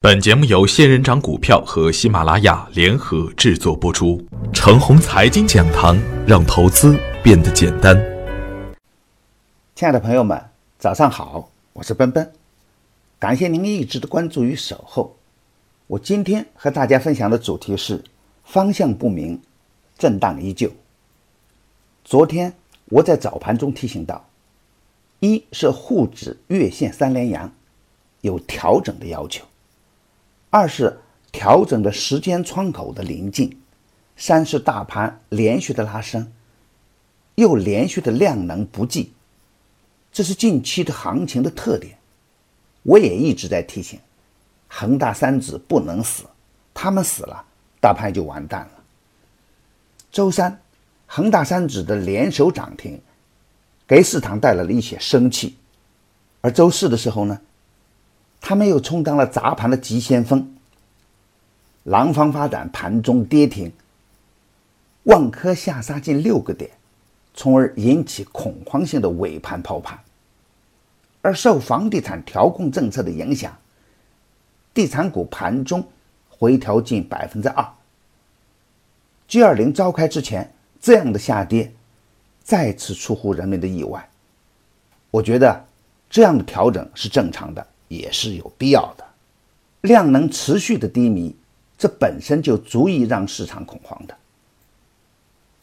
本节目由仙人掌股票和喜马拉雅联合制作播出。程红财经讲堂，让投资变得简单。亲爱的朋友们，早上好，我是奔奔，感谢您一直的关注与守候。我今天和大家分享的主题是方向不明，震荡依旧。昨天我在早盘中提醒到，一是沪指月线三连阳，有调整的要求。二是调整的时间窗口的临近，三是大盘连续的拉升，又连续的量能不济，这是近期的行情的特点。我也一直在提醒，恒大三指不能死，他们死了，大盘就完蛋了。周三，恒大三指的联手涨停，给市场带来了一些生气，而周四的时候呢？他们又充当了砸盘的急先锋。廊坊发展盘中跌停，万科下杀近六个点，从而引起恐慌性的尾盘抛盘。而受房地产调控政策的影响，地产股盘中回调近百分之二。G 二零召开之前，这样的下跌再次出乎人们的意外。我觉得这样的调整是正常的。也是有必要的，量能持续的低迷，这本身就足以让市场恐慌的。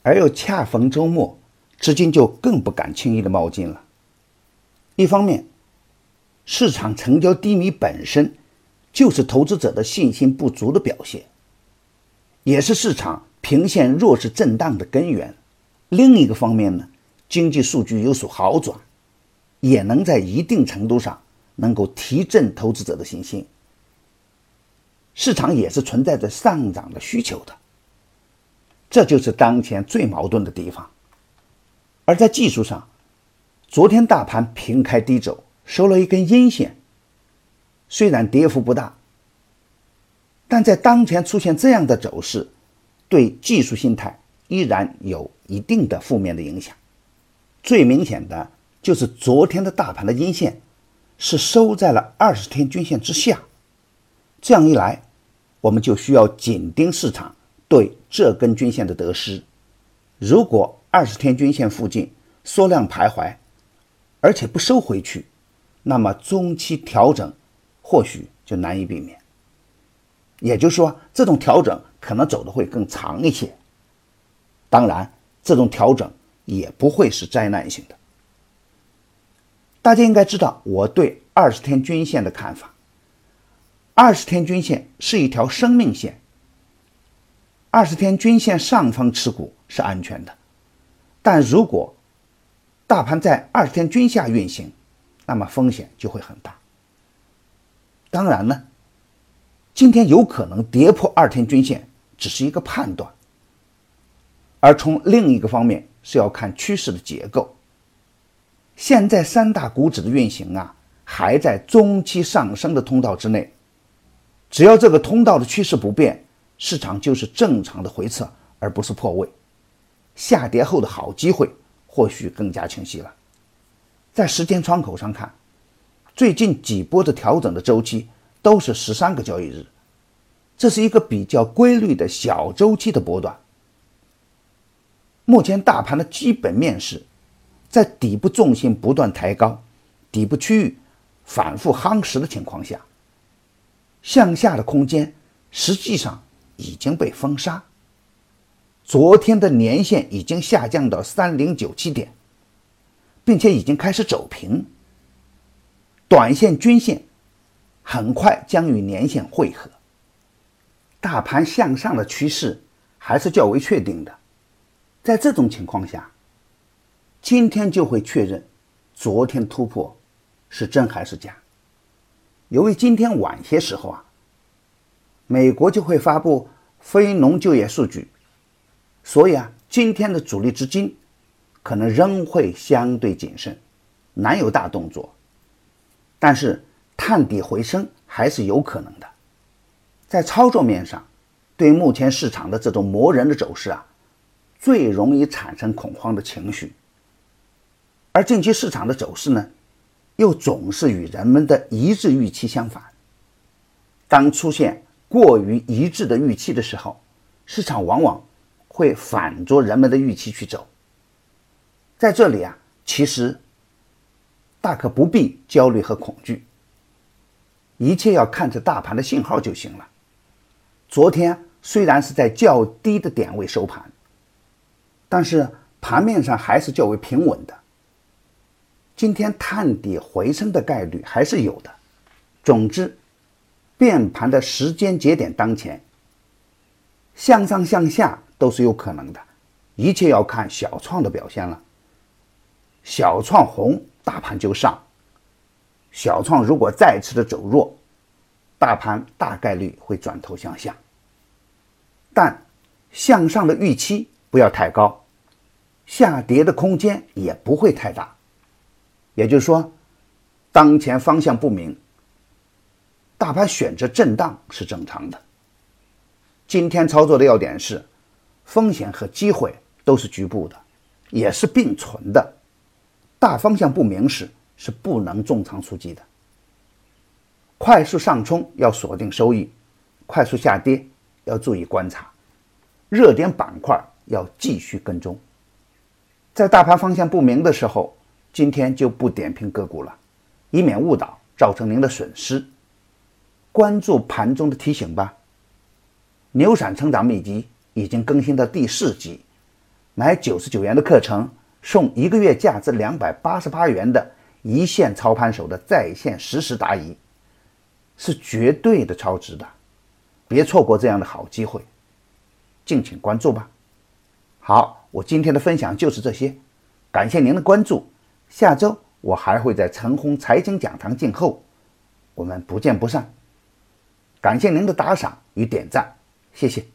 而又恰逢周末，资金就更不敢轻易的冒进了。一方面，市场成交低迷本身就是投资者的信心不足的表现，也是市场平线弱势震荡的根源。另一个方面呢，经济数据有所好转，也能在一定程度上。能够提振投资者的信心，市场也是存在着上涨的需求的，这就是当前最矛盾的地方。而在技术上，昨天大盘平开低走，收了一根阴线，虽然跌幅不大，但在当前出现这样的走势，对技术心态依然有一定的负面的影响。最明显的就是昨天的大盘的阴线。是收在了二十天均线之下，这样一来，我们就需要紧盯市场对这根均线的得失。如果二十天均线附近缩量徘徊，而且不收回去，那么中期调整或许就难以避免。也就是说，这种调整可能走的会更长一些。当然，这种调整也不会是灾难性的。大家应该知道我对二十天均线的看法。二十天均线是一条生命线，二十天均线上方持股是安全的，但如果大盘在二十天均下运行，那么风险就会很大。当然呢，今天有可能跌破二天均线只是一个判断，而从另一个方面是要看趋势的结构。现在三大股指的运行啊，还在中期上升的通道之内。只要这个通道的趋势不变，市场就是正常的回撤，而不是破位。下跌后的好机会或许更加清晰了。在时间窗口上看，最近几波的调整的周期都是十三个交易日，这是一个比较规律的小周期的波段。目前大盘的基本面是。在底部重心不断抬高，底部区域反复夯实的情况下，向下的空间实际上已经被封杀。昨天的年线已经下降到三零九七点，并且已经开始走平。短线均线很快将与年线汇合，大盘向上的趋势还是较为确定的。在这种情况下。今天就会确认，昨天突破是真还是假。由于今天晚些时候啊，美国就会发布非农就业数据，所以啊，今天的主力资金可能仍会相对谨慎，难有大动作。但是探底回升还是有可能的。在操作面上，对目前市场的这种磨人的走势啊，最容易产生恐慌的情绪。而近期市场的走势呢，又总是与人们的一致预期相反。当出现过于一致的预期的时候，市场往往会反着人们的预期去走。在这里啊，其实大可不必焦虑和恐惧，一切要看着大盘的信号就行了。昨天虽然是在较低的点位收盘，但是盘面上还是较为平稳的。今天探底回升的概率还是有的。总之，变盘的时间节点当前，向上向下都是有可能的，一切要看小创的表现了。小创红，大盘就上；小创如果再次的走弱，大盘大概率会转头向下。但向上的预期不要太高，下跌的空间也不会太大。也就是说，当前方向不明，大盘选择震荡是正常的。今天操作的要点是，风险和机会都是局部的，也是并存的。大方向不明时是不能重仓出击的。快速上冲要锁定收益，快速下跌。要注意观察，热点板块要继续跟踪。在大盘方向不明的时候，今天就不点评个股了，以免误导造成您的损失。关注盘中的提醒吧。牛散成长秘籍已经更新到第四集，买九十九元的课程送一个月价值两百八十八元的一线操盘手的在线实时答疑，是绝对的超值的。别错过这样的好机会，敬请关注吧。好，我今天的分享就是这些，感谢您的关注。下周我还会在陈红财经讲堂静候，我们不见不散。感谢您的打赏与点赞，谢谢。